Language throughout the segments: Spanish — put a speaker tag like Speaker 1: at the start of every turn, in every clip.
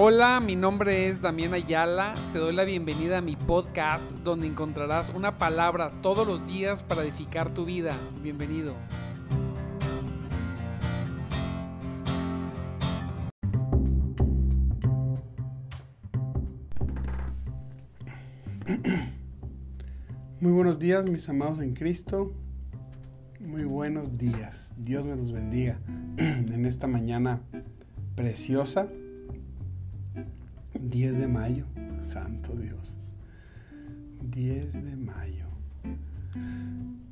Speaker 1: Hola, mi nombre es Damián Ayala. Te doy la bienvenida a mi podcast donde encontrarás una palabra todos los días para edificar tu vida. Bienvenido. Muy buenos días, mis amados en Cristo. Muy buenos días. Dios me los bendiga en esta mañana preciosa 10 de mayo, santo Dios. 10 de mayo.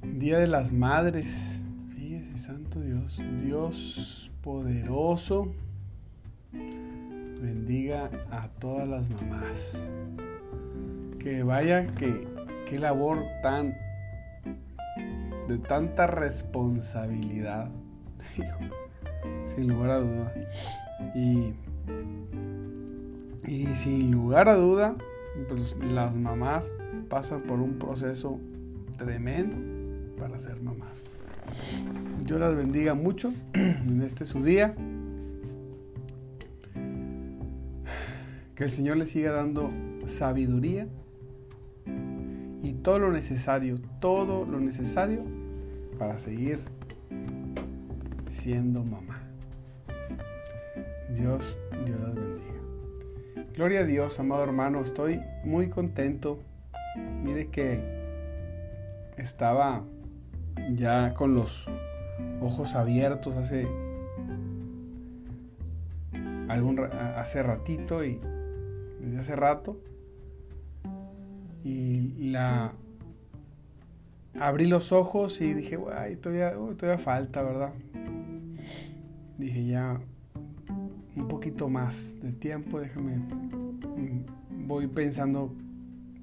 Speaker 1: Día de las Madres. Fíjese, santo Dios. Dios poderoso. Bendiga a todas las mamás. Que vaya, que qué labor tan de tanta responsabilidad. sin lugar a duda. Y y sin lugar a duda, pues las mamás pasan por un proceso tremendo para ser mamás. Yo las bendiga mucho en este su día. Que el Señor les siga dando sabiduría y todo lo necesario, todo lo necesario para seguir siendo mamá. Dios, Dios las bendiga. Gloria a Dios, amado hermano, estoy muy contento. Mire que estaba ya con los ojos abiertos hace algún hace ratito y desde hace rato y la abrí los ojos y dije, "Ay, todavía, todavía falta, ¿verdad?" Dije, "Ya un poquito más de tiempo, déjame, mm, voy pensando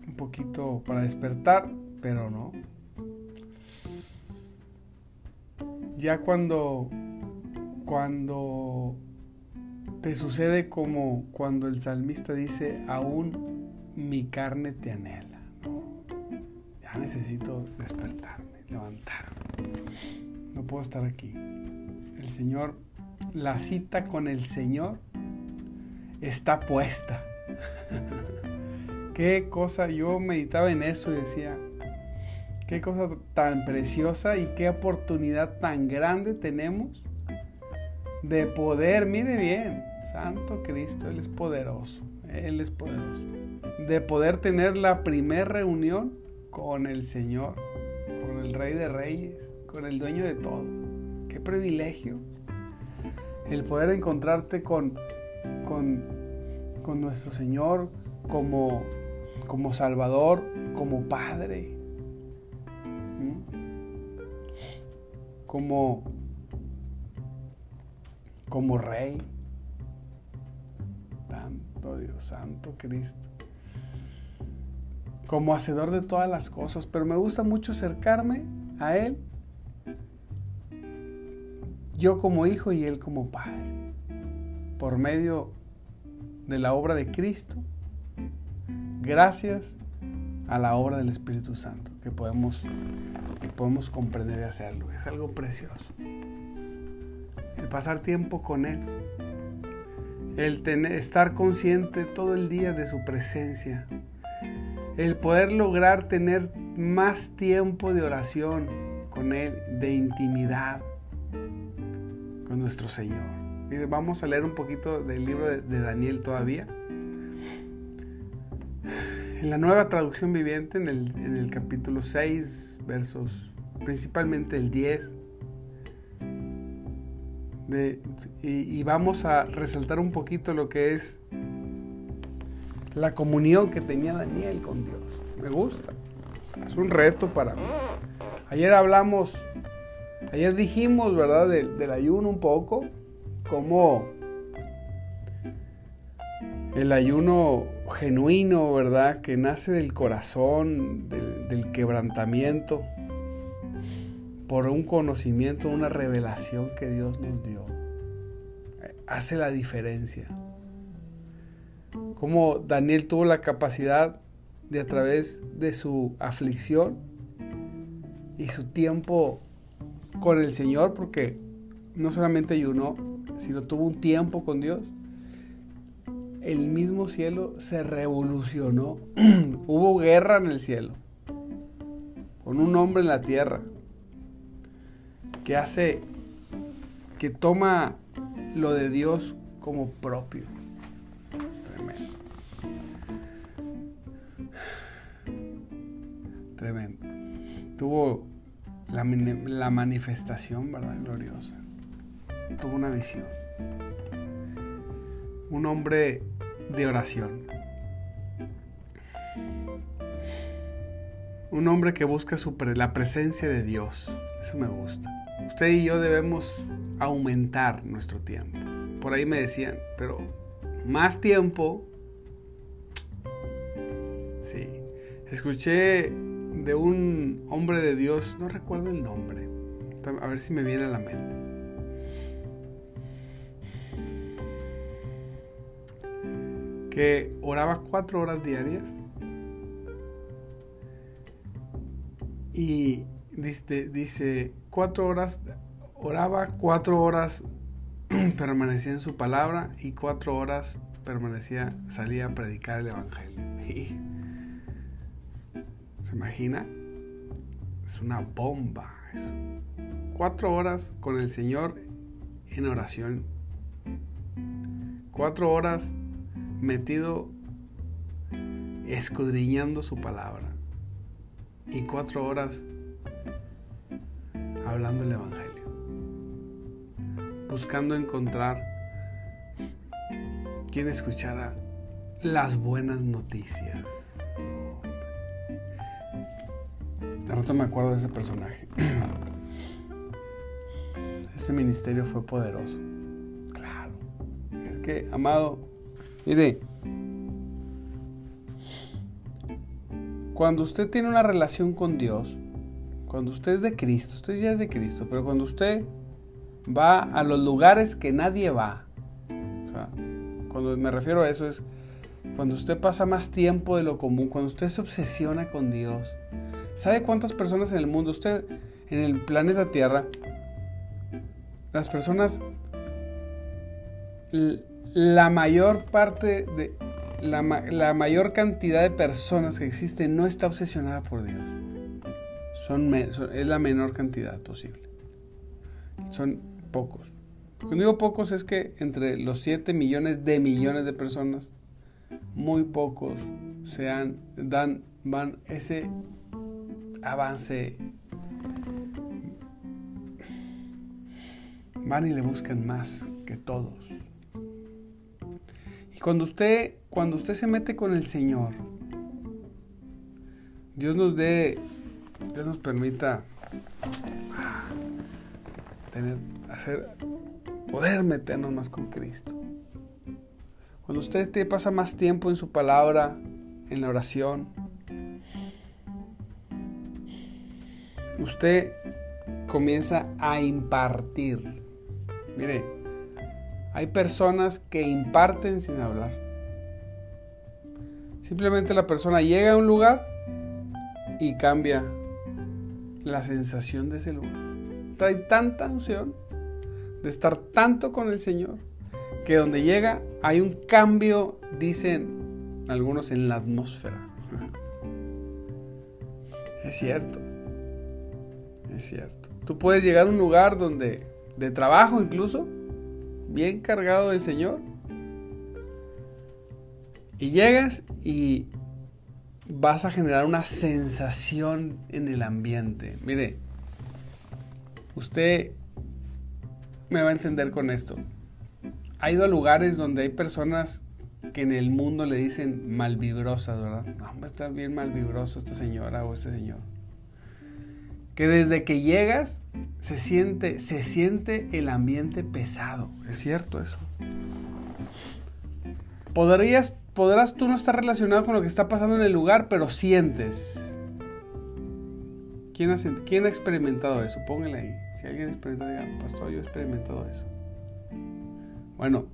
Speaker 1: un poquito para despertar, pero no. Ya cuando, cuando te sucede como cuando el salmista dice, aún mi carne te anhela. Ya necesito despertarme, levantarme. No puedo estar aquí. El Señor la cita con el Señor está puesta. qué cosa, yo meditaba en eso y decía, qué cosa tan preciosa y qué oportunidad tan grande tenemos de poder, mire bien, Santo Cristo, Él es poderoso, Él es poderoso, de poder tener la primera reunión con el Señor, con el Rey de Reyes, con el dueño de todo. Qué privilegio el poder encontrarte con, con, nuestro Señor como, como Salvador, como Padre, como, como Rey. Santo Dios, Santo Cristo. Como hacedor de todas las cosas, pero me gusta mucho acercarme a Él yo como hijo y él como padre, por medio de la obra de Cristo, gracias a la obra del Espíritu Santo, que podemos, que podemos comprender y hacerlo. Es algo precioso. El pasar tiempo con Él, el tener, estar consciente todo el día de su presencia, el poder lograr tener más tiempo de oración con Él, de intimidad, nuestro Señor. vamos a leer un poquito del libro de, Daniel todavía. En la nueva traducción viviente, en el, capítulo 6, versos principalmente el 10, y, y, vamos a resaltar un poquito lo que es la comunión que tenía Daniel con Dios. Me gusta. Es un reto para mí. Ayer hablamos Ayer dijimos, ¿verdad? Del, ayuno un poco, como el ayuno genuino, ¿verdad? Que nace del corazón, del, del, quebrantamiento, por un conocimiento, una revelación que Dios nos dio. Hace la diferencia. Como Daniel tuvo la capacidad de a través de su aflicción y su tiempo con el Señor porque no solamente ayunó, sino tuvo un tiempo con Dios. el mismo cielo se revolucionó. Hubo guerra en el cielo. Con un hombre en la tierra. Que hace, que toma lo de Dios como propio. Tremendo. Tremendo. Tuvo la, manifestación, ¿verdad? Gloriosa. Tuvo una visión. Un hombre de oración. Un hombre que busca la presencia de Dios. Eso me gusta. Usted y yo debemos aumentar nuestro tiempo. Por ahí me decían, pero más tiempo. Sí. Escuché de un hombre de Dios, no recuerdo el nombre. A ver si me viene a la mente. que oraba cuatro horas diarias y dice, dice cuatro horas, oraba cuatro horas, permanecía en su palabra y cuatro horas permanecía, salía a predicar el Evangelio. ¿Se imagina? Es una bomba eso. Cuatro horas con el Señor en oración. Cuatro horas metido escudriñando su palabra y cuatro horas hablando el Evangelio, buscando encontrar quien escuchara las buenas noticias. De rato me acuerdo de ese personaje. Ese ministerio fue poderoso. Claro. Es que, amado, Mire, cuando usted tiene una relación con Dios, cuando usted es de Cristo, usted ya es de Cristo, pero cuando usted va a los lugares que nadie va, o sea, cuando me refiero a eso es cuando usted pasa más tiempo de lo común, cuando usted se obsesiona con Dios. ¿Sabe cuántas personas en el mundo, usted en el planeta Tierra, las personas la mayor parte de la, mayor cantidad de personas que existen no está obsesionada por Dios. Es la menor cantidad posible. Son pocos. Cuando digo pocos es que entre los 7 millones de millones de personas, muy pocos se dan, van ese avance, van y le buscan más que todos cuando usted, cuando usted se mete con el Señor, Dios nos dé, Dios nos permita ah, tener, hacer, poder meternos más con Cristo. Cuando usted te pasa más tiempo en su palabra, en la oración, usted comienza a impartir. Mire, hay personas que imparten sin hablar. Simplemente la persona llega a un lugar y cambia la sensación de ese lugar. Trae tanta unción de estar tanto con el Señor que donde llega hay un cambio, dicen algunos, en la atmósfera. Es cierto, es cierto. Tú puedes llegar a un lugar donde, de trabajo incluso, bien cargado del Señor. Y llegas y vas a generar una sensación en el ambiente. Mire, usted me va a entender con esto. Ha ido a lugares donde hay personas que en el mundo le dicen malvibrosas, ¿verdad? No, estar bien malvibroso esta señora o este señor que desde que llegas se siente, se siente el ambiente pesado. Es cierto eso. Podrías, podrás tú no estar relacionado con lo que está pasando en el lugar, pero sientes. ¿Quién ha, quién ha experimentado eso? Póngale ahí. Si alguien ha experimentado, diga, pastor, yo he experimentado eso. Bueno,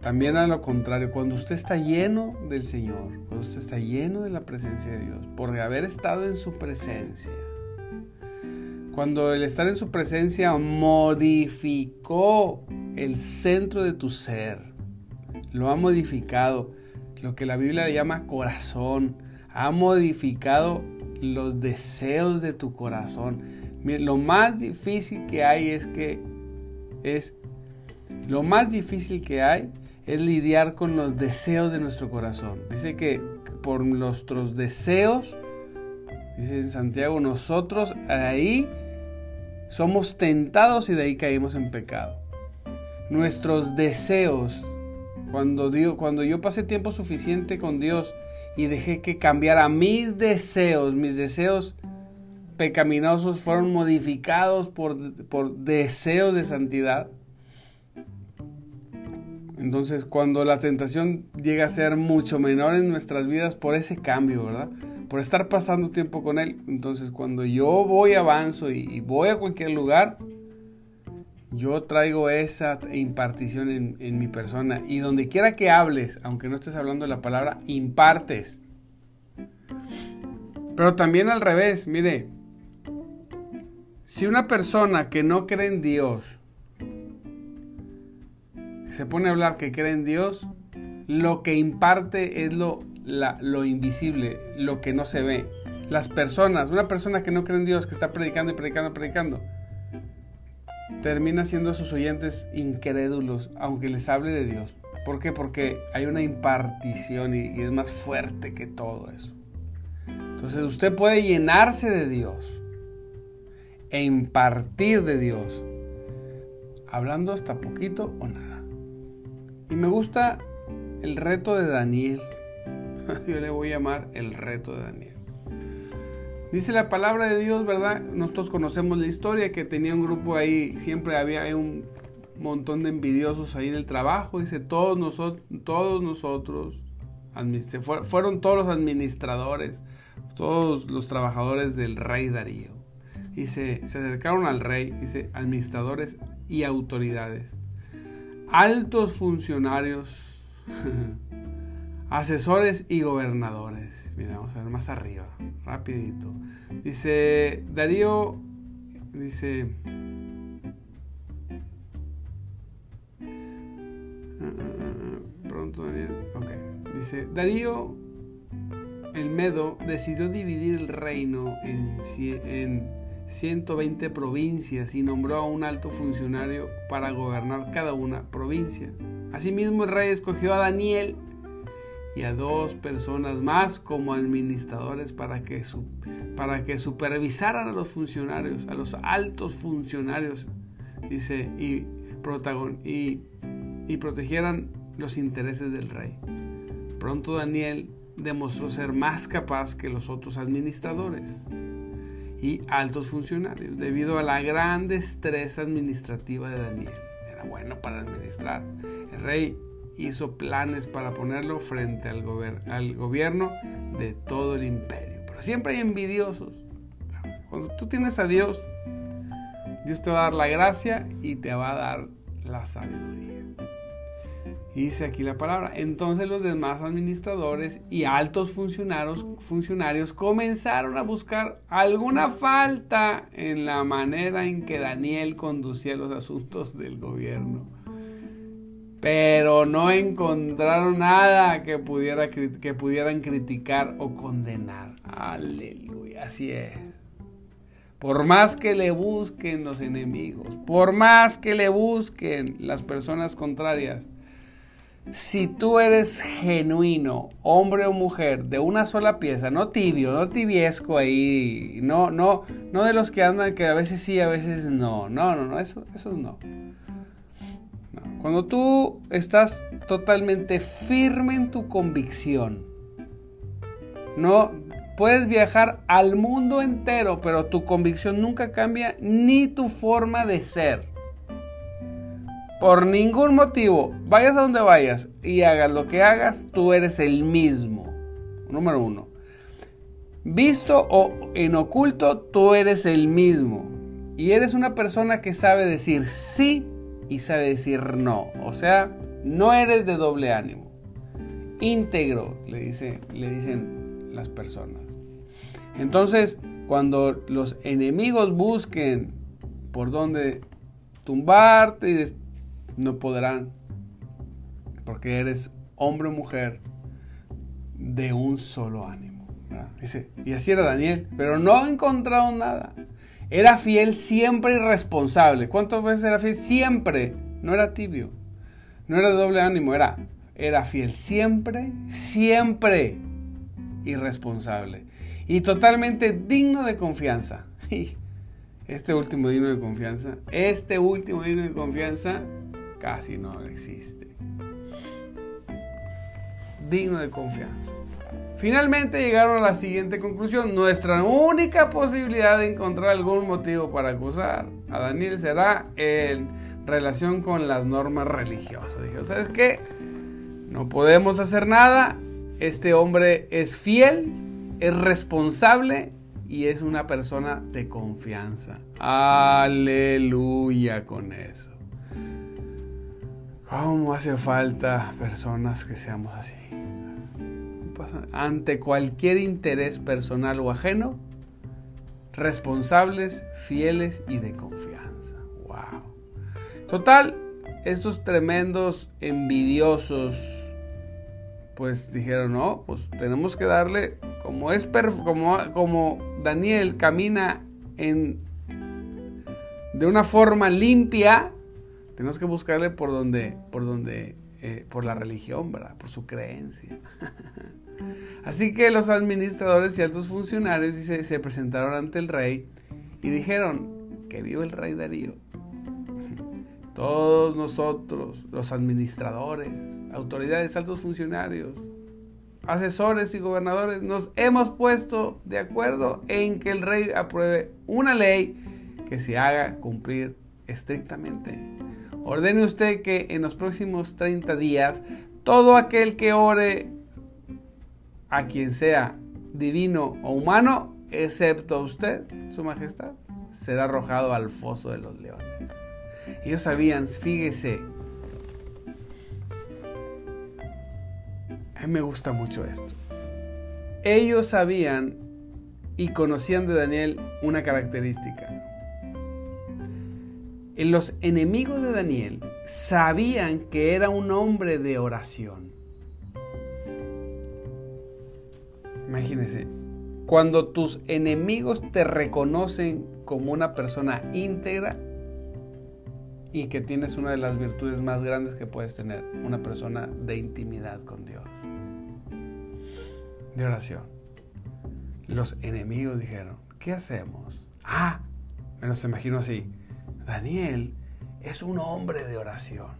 Speaker 1: también a lo contrario, cuando usted está lleno del Señor, cuando usted está lleno de la presencia de Dios, por haber estado en su presencia, cuando el estar en su presencia modificó el centro de tu ser, lo ha modificado, lo que la Biblia llama corazón, ha modificado los deseos de tu corazón. lo más difícil que hay es que es lo más difícil que hay es lidiar con los deseos de nuestro corazón. Dice que por nuestros deseos, dice en Santiago, nosotros ahí somos tentados y de ahí caímos en pecado. Nuestros deseos, cuando, Dios, cuando yo pasé tiempo suficiente con Dios y dejé que cambiara mis deseos, mis deseos pecaminosos fueron modificados por, por deseos de santidad, entonces, cuando la tentación llega a ser mucho menor en nuestras vidas por ese cambio, ¿verdad? Por estar pasando tiempo con Él. Entonces, cuando yo voy, avanzo y, voy a cualquier lugar, yo traigo esa impartición en, en, mi persona. Y donde quiera que hables, aunque no estés hablando de la palabra, impartes. Pero también al revés, mire. Si una persona que no cree en Dios, se pone a hablar que cree en Dios, lo que imparte es lo, lo invisible, lo que no se ve. Las personas, una persona que no cree en Dios, que está predicando y predicando, predicando, termina siendo a sus oyentes incrédulos, aunque les hable de Dios. ¿Por qué? Porque hay una impartición y, y es más fuerte que todo eso. Entonces usted puede llenarse de Dios e impartir de Dios, hablando hasta poquito o nada. Y me gusta el reto de Daniel. Yo le voy a llamar el reto de Daniel. Dice la palabra de Dios, ¿verdad? Nosotros conocemos la historia que tenía un grupo ahí, siempre había un montón de envidiosos ahí en el trabajo. Dice, todos nosotros, todos nosotros, fueron todos los administradores, todos los trabajadores del rey Darío. Dice, se acercaron al rey, dice, administradores y autoridades altos funcionarios, asesores y gobernadores. Mira, vamos a ver más arriba, rapidito. Dice Darío, dice... Pronto Daniel, ok. Dice, Darío el Medo decidió dividir el reino en 120 provincias y nombró a un alto funcionario para gobernar cada una provincia. Asimismo el rey escogió a Daniel y a dos personas más como administradores para que, para que supervisaran a los funcionarios, a los altos funcionarios, dice, y, y, y protegieran los intereses del rey. Pronto Daniel demostró ser más capaz que los otros administradores y altos funcionarios, debido a la gran destreza administrativa de Daniel. Era bueno para administrar. El rey hizo planes para ponerlo frente al, gobierno de todo el imperio. Pero siempre hay envidiosos. Cuando tú tienes a Dios, Dios te va a dar la gracia y te va a dar la sabiduría dice aquí la palabra. Entonces los demás administradores y altos funcionarios, funcionarios comenzaron a buscar alguna falta en la manera en que Daniel conducía los asuntos del gobierno. Pero no encontraron nada que, pudiera, que pudieran criticar o condenar. Aleluya, así es. Por más que le busquen los enemigos, por más que le busquen las personas contrarias, si tú eres genuino, hombre o mujer, de una sola pieza, no tibio, no tibiesco ahí, no, no, no de los que andan que a veces sí, a veces no, no, no, no, eso, eso no. Cuando tú estás totalmente firme en tu convicción, no puedes viajar al mundo entero, pero tu convicción nunca cambia ni tu forma de ser por ningún motivo, vayas a donde vayas y hagas lo que hagas, tú eres el mismo. Número uno. Visto o en oculto, tú eres el mismo. Y eres una persona que sabe decir sí y sabe decir no. O sea, no eres de doble ánimo. Íntegro, le, dice, le dicen las personas. Entonces, cuando los enemigos busquen por dónde tumbarte no podrán. porque eres hombre o mujer de un solo ánimo. Dice, y así era Daniel, pero no ha encontrado nada. Era fiel siempre y responsable. ¿Cuántas veces era fiel? Siempre. No era tibio. No era de doble ánimo, era, era fiel siempre, siempre y responsable. Y totalmente digno de confianza. Este último digno de confianza, este último digno de confianza casi no existe. Digno de confianza. Finalmente llegaron a la siguiente conclusión. Nuestra única posibilidad de encontrar algún motivo para acusar a Daniel será en relación con las normas religiosas. Dijo, ¿sabes qué? No podemos hacer nada. Este hombre es fiel, es responsable y es una persona de confianza. Aleluya con eso. ¿Cómo hace falta personas que seamos así? Ante cualquier interés personal o ajeno, responsables, fieles y de confianza. Wow. Total, estos tremendos envidiosos, pues dijeron, no, pues tenemos que darle, como es como, como Daniel camina en de una forma limpia, tenemos que buscarle por donde, por donde, eh, por la religión, ¿verdad? Por su creencia. Así que los administradores y altos funcionarios se, se presentaron ante el rey y dijeron, que viva el rey Darío. Todos nosotros, los administradores, autoridades, altos funcionarios, asesores y gobernadores, nos hemos puesto de acuerdo en que el rey apruebe una ley que se haga cumplir estrictamente. Ordene usted que en los próximos 30 días todo aquel que ore a quien sea divino o humano, excepto a usted, su majestad, será arrojado al foso de los leones. Ellos sabían, fíjese, a mí me gusta mucho esto. Ellos sabían y conocían de Daniel una característica. Los enemigos de Daniel sabían que era un hombre de oración. Imagínense, cuando tus enemigos te reconocen como una persona íntegra y que tienes una de las virtudes más grandes que puedes tener, una persona de intimidad con Dios, de oración. Los enemigos dijeron, ¿qué hacemos? Ah, me los imagino así. Daniel es un hombre de oración.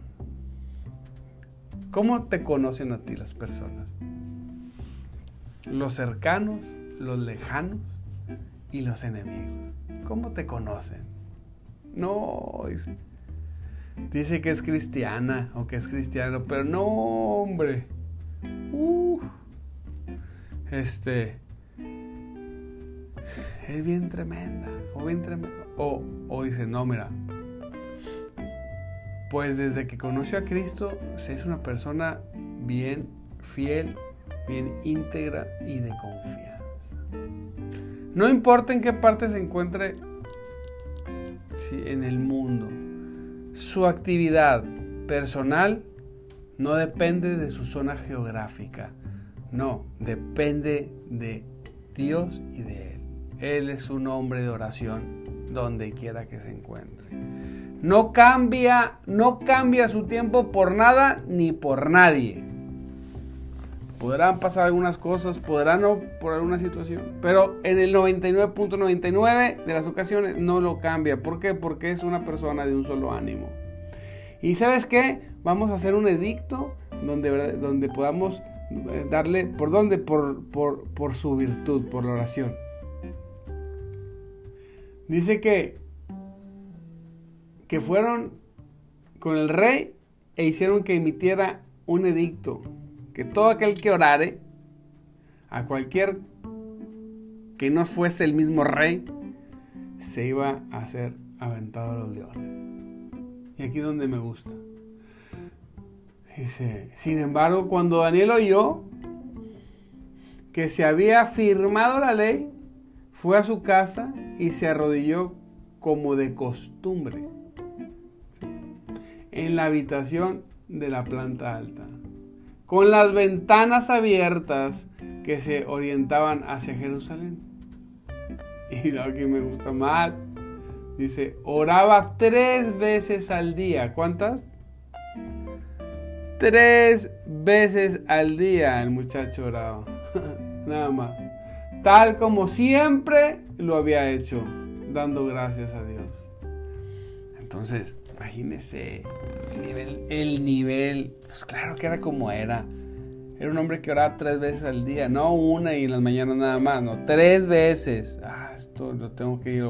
Speaker 1: ¿Cómo te conocen a ti las personas? Los cercanos, los lejanos y los enemigos. ¿Cómo te conocen? No, dice, que es cristiana o que es cristiano, pero no, hombre. este es bien tremenda o bien tremenda. O, o dice, no, mira, pues desde que conoció a Cristo, se es una persona bien fiel bien íntegra y de confianza. No importa en qué parte se encuentre en el mundo, su actividad personal no depende de su zona geográfica, no, depende de Dios y de Él. Él es un hombre de oración donde quiera que se encuentre. No cambia, no cambia su tiempo por nada ni por nadie. Podrán pasar algunas cosas, podrán no por alguna situación, pero en el 99.99 de las ocasiones no lo cambia. ¿Por qué? Porque es una persona de un solo ánimo. Y sabes qué? Vamos a hacer un edicto donde, donde podamos eh, darle, ¿por dónde? Por, por, por su virtud, por la oración. Dice que, que fueron con el rey e hicieron que emitiera un edicto que todo aquel que orare a cualquier que no fuese el mismo rey, se iba a ser aventado a los leones. Y aquí es donde me gusta. Dice, sin embargo, cuando Daniel oyó que se había firmado la ley, fue a su casa y se arrodilló como de costumbre en la habitación de la planta alta. Con las ventanas abiertas que se orientaban hacia Jerusalén. Y lo que me gusta más, dice, oraba tres veces al día. ¿Cuántas? Tres veces al día el muchacho oraba. Nada más. Tal como siempre lo había hecho, dando gracias a Dios. Entonces, imagínese el nivel, el nivel, pues claro que era como era. Era un hombre que oraba tres veces al día, no una y en las mañanas nada más, no, tres veces. Ah, esto lo tengo que ir,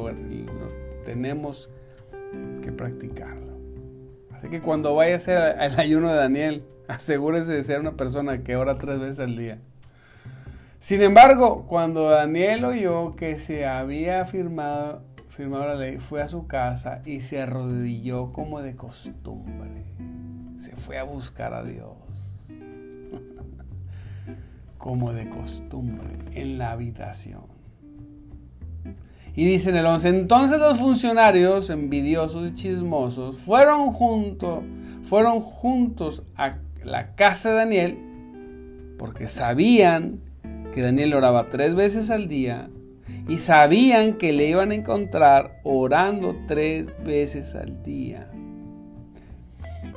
Speaker 1: tenemos que practicarlo. Así que cuando vaya a hacer el ayuno de Daniel, asegúrese de ser una persona que ora tres veces al día. Sin embargo, cuando Daniel oyó que se había firmado, firmado la ley, fue a su casa y se arrodilló como de costumbre. Se fue a buscar a Dios. como de costumbre, en la habitación. Y dice en el 11, entonces los funcionarios envidiosos y chismosos fueron, junto, fueron juntos a la casa de Daniel porque sabían que Daniel oraba tres veces al día y sabían que le iban a encontrar orando tres veces al día.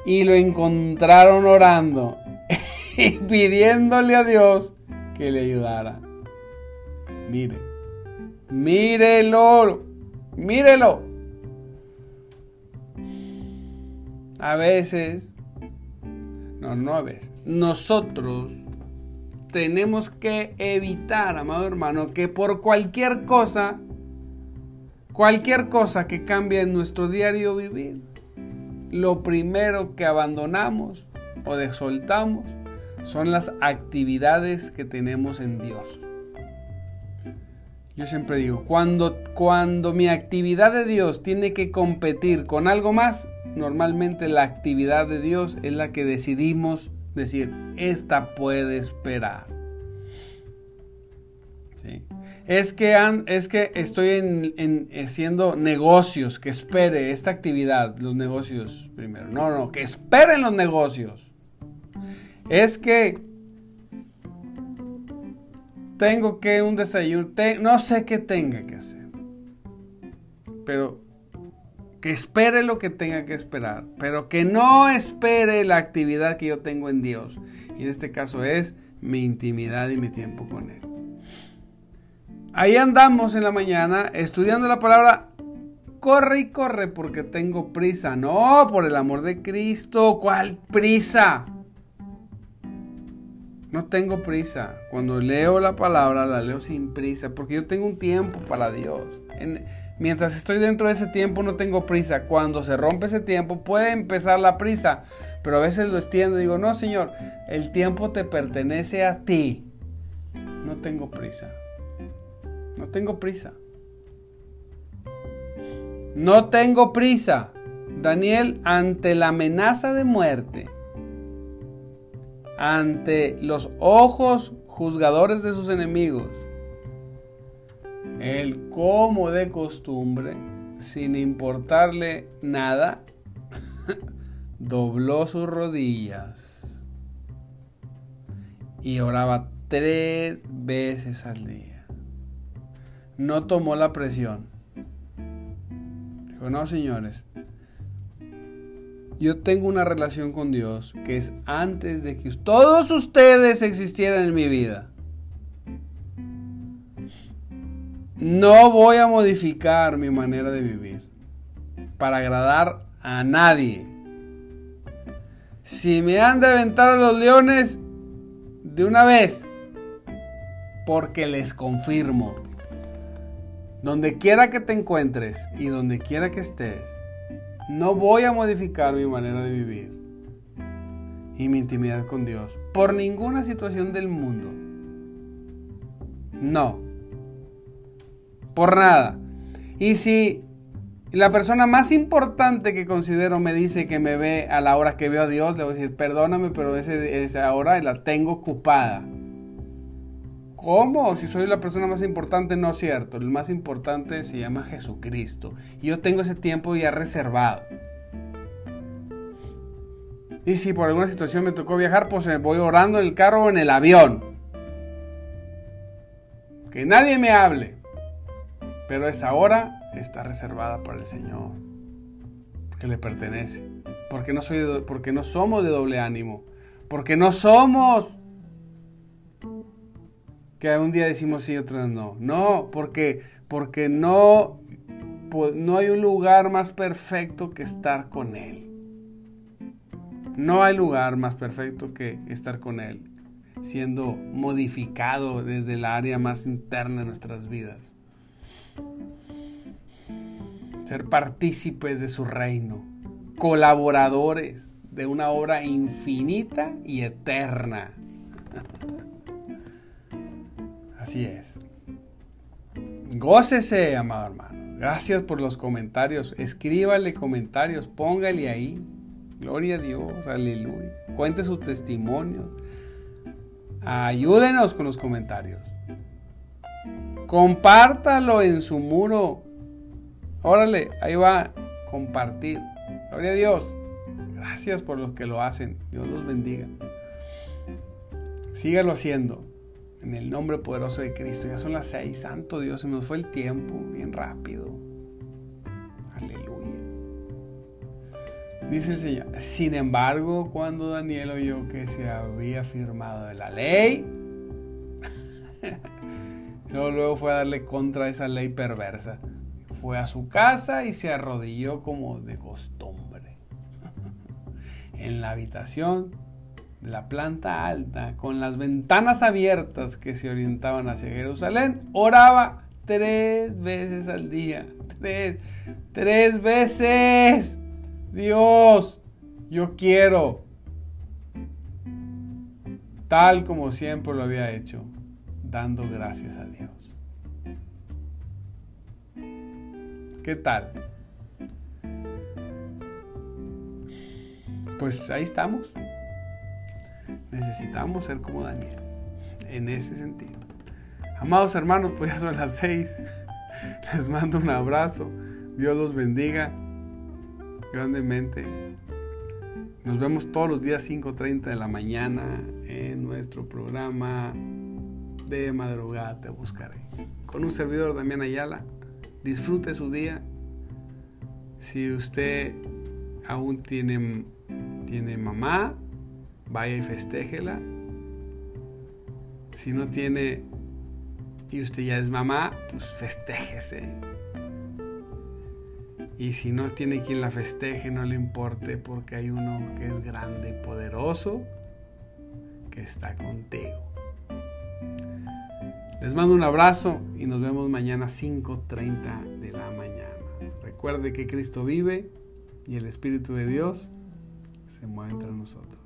Speaker 1: Y lo encontraron orando y pidiéndole a Dios que le ayudara. Mire, mírelo, mírelo. A veces, no, no a veces, nosotros tenemos que evitar, amado hermano, que por cualquier cosa, cualquier cosa que cambie en nuestro diario vivir, lo primero que abandonamos o desoltamos son las actividades que tenemos en Dios. Yo siempre digo, cuando, cuando mi actividad de Dios tiene que competir con algo más, normalmente la actividad de Dios es la que decidimos decir, esta puede esperar. Es, que es que estoy en, haciendo negocios, que espere esta actividad, los negocios primero. No, no, que esperen los negocios. Es que tengo que un desayuno, no sé qué tenga que hacer. Pero que espere lo que tenga que esperar, pero que no espere la actividad que yo tengo en Dios. Y en este caso es mi intimidad y mi tiempo con Él. Ahí andamos en la mañana estudiando la palabra. Corre y corre porque tengo prisa. No, por el amor de Cristo. ¿Cuál prisa? No tengo prisa. Cuando leo la palabra la leo sin prisa porque yo tengo un tiempo para Dios. Mientras estoy dentro de ese tiempo no tengo prisa. Cuando se rompe ese tiempo puede empezar la prisa. Pero a veces lo extiendo y digo, no Señor, el tiempo te pertenece a ti. No tengo prisa. No tengo prisa. No tengo prisa. Daniel, ante la amenaza de muerte, ante los ojos juzgadores de sus enemigos, él, como de costumbre, sin importarle nada, dobló sus rodillas y oraba tres veces al día. No tomó la presión. Dijo, no, señores, yo tengo una relación con Dios que es antes de que todos ustedes existieran en mi vida. No voy a modificar mi manera de vivir para agradar a nadie. Si me han de aventar a los leones de una vez, porque les confirmo, donde quiera que te encuentres y donde quiera que estés, no voy a modificar mi manera de vivir y mi intimidad con Dios por ninguna situación del mundo. No por nada. Y si la persona más importante que considero me dice que me ve a la hora que veo a Dios, le voy a decir, perdóname, pero ese, esa hora la tengo ocupada. ¿Cómo? Si soy la persona más importante, no es cierto. El más importante se llama Jesucristo. Y yo tengo ese tiempo ya reservado. Y si por alguna situación me tocó viajar, pues voy orando en el carro o en el avión. Que nadie me hable. Pero esa hora está reservada para el Señor. Porque le pertenece. Porque no, soy porque no somos de doble ánimo. Porque no somos que un día decimos sí y otro no. No, porque, porque no, no hay un lugar más perfecto que estar con Él. No hay lugar más perfecto que estar con Él, siendo modificado desde el área más interna de nuestras vidas. Ser partícipes de su reino, colaboradores de una obra infinita y eterna. Así es. Gócese, amado hermano. Gracias por los comentarios. Escríbale comentarios, póngale ahí. Gloria a Dios, aleluya. Cuente su testimonio. Ayúdenos con los comentarios. Compártalo en su muro. Órale, ahí va. Compartir. Gloria a Dios. Gracias por los que lo hacen. Dios los bendiga. Sígalo haciendo. En el nombre poderoso de Cristo. Ya son las seis. Santo Dios, se nos fue el tiempo bien rápido. Aleluya. Dice el Señor. Sin embargo, cuando Daniel oyó que se había firmado la ley, luego, luego fue a darle contra esa ley perversa. Fue a su casa y se arrodilló como de costumbre. en la habitación de la planta alta, con las ventanas abiertas que se orientaban hacia Jerusalén, oraba tres veces al día. Tres, tres veces. Dios, yo quiero. Tal como siempre lo había hecho, dando gracias a Dios. ¿Qué tal? Pues ahí estamos necesitamos ser como Daniel. En ese sentido. Amados hermanos, pues ya son las seis. Les mando un abrazo. Dios los bendiga grandemente. Nos vemos todos los días 5.30 de la mañana en nuestro programa de madrugada Te Buscaré. Con un servidor Damián Ayala. Disfrute su día. Si usted aún tiene, tiene mamá, vaya y festéjela. Si no tiene y usted ya es mamá, pues festéjese. Y si no tiene quien la festeje, no le importe porque hay uno que es grande y poderoso que está contigo. Les mando un abrazo y nos vemos mañana 5.30 de la mañana. Recuerde que Cristo vive y el Espíritu de Dios se mueve entre nosotros.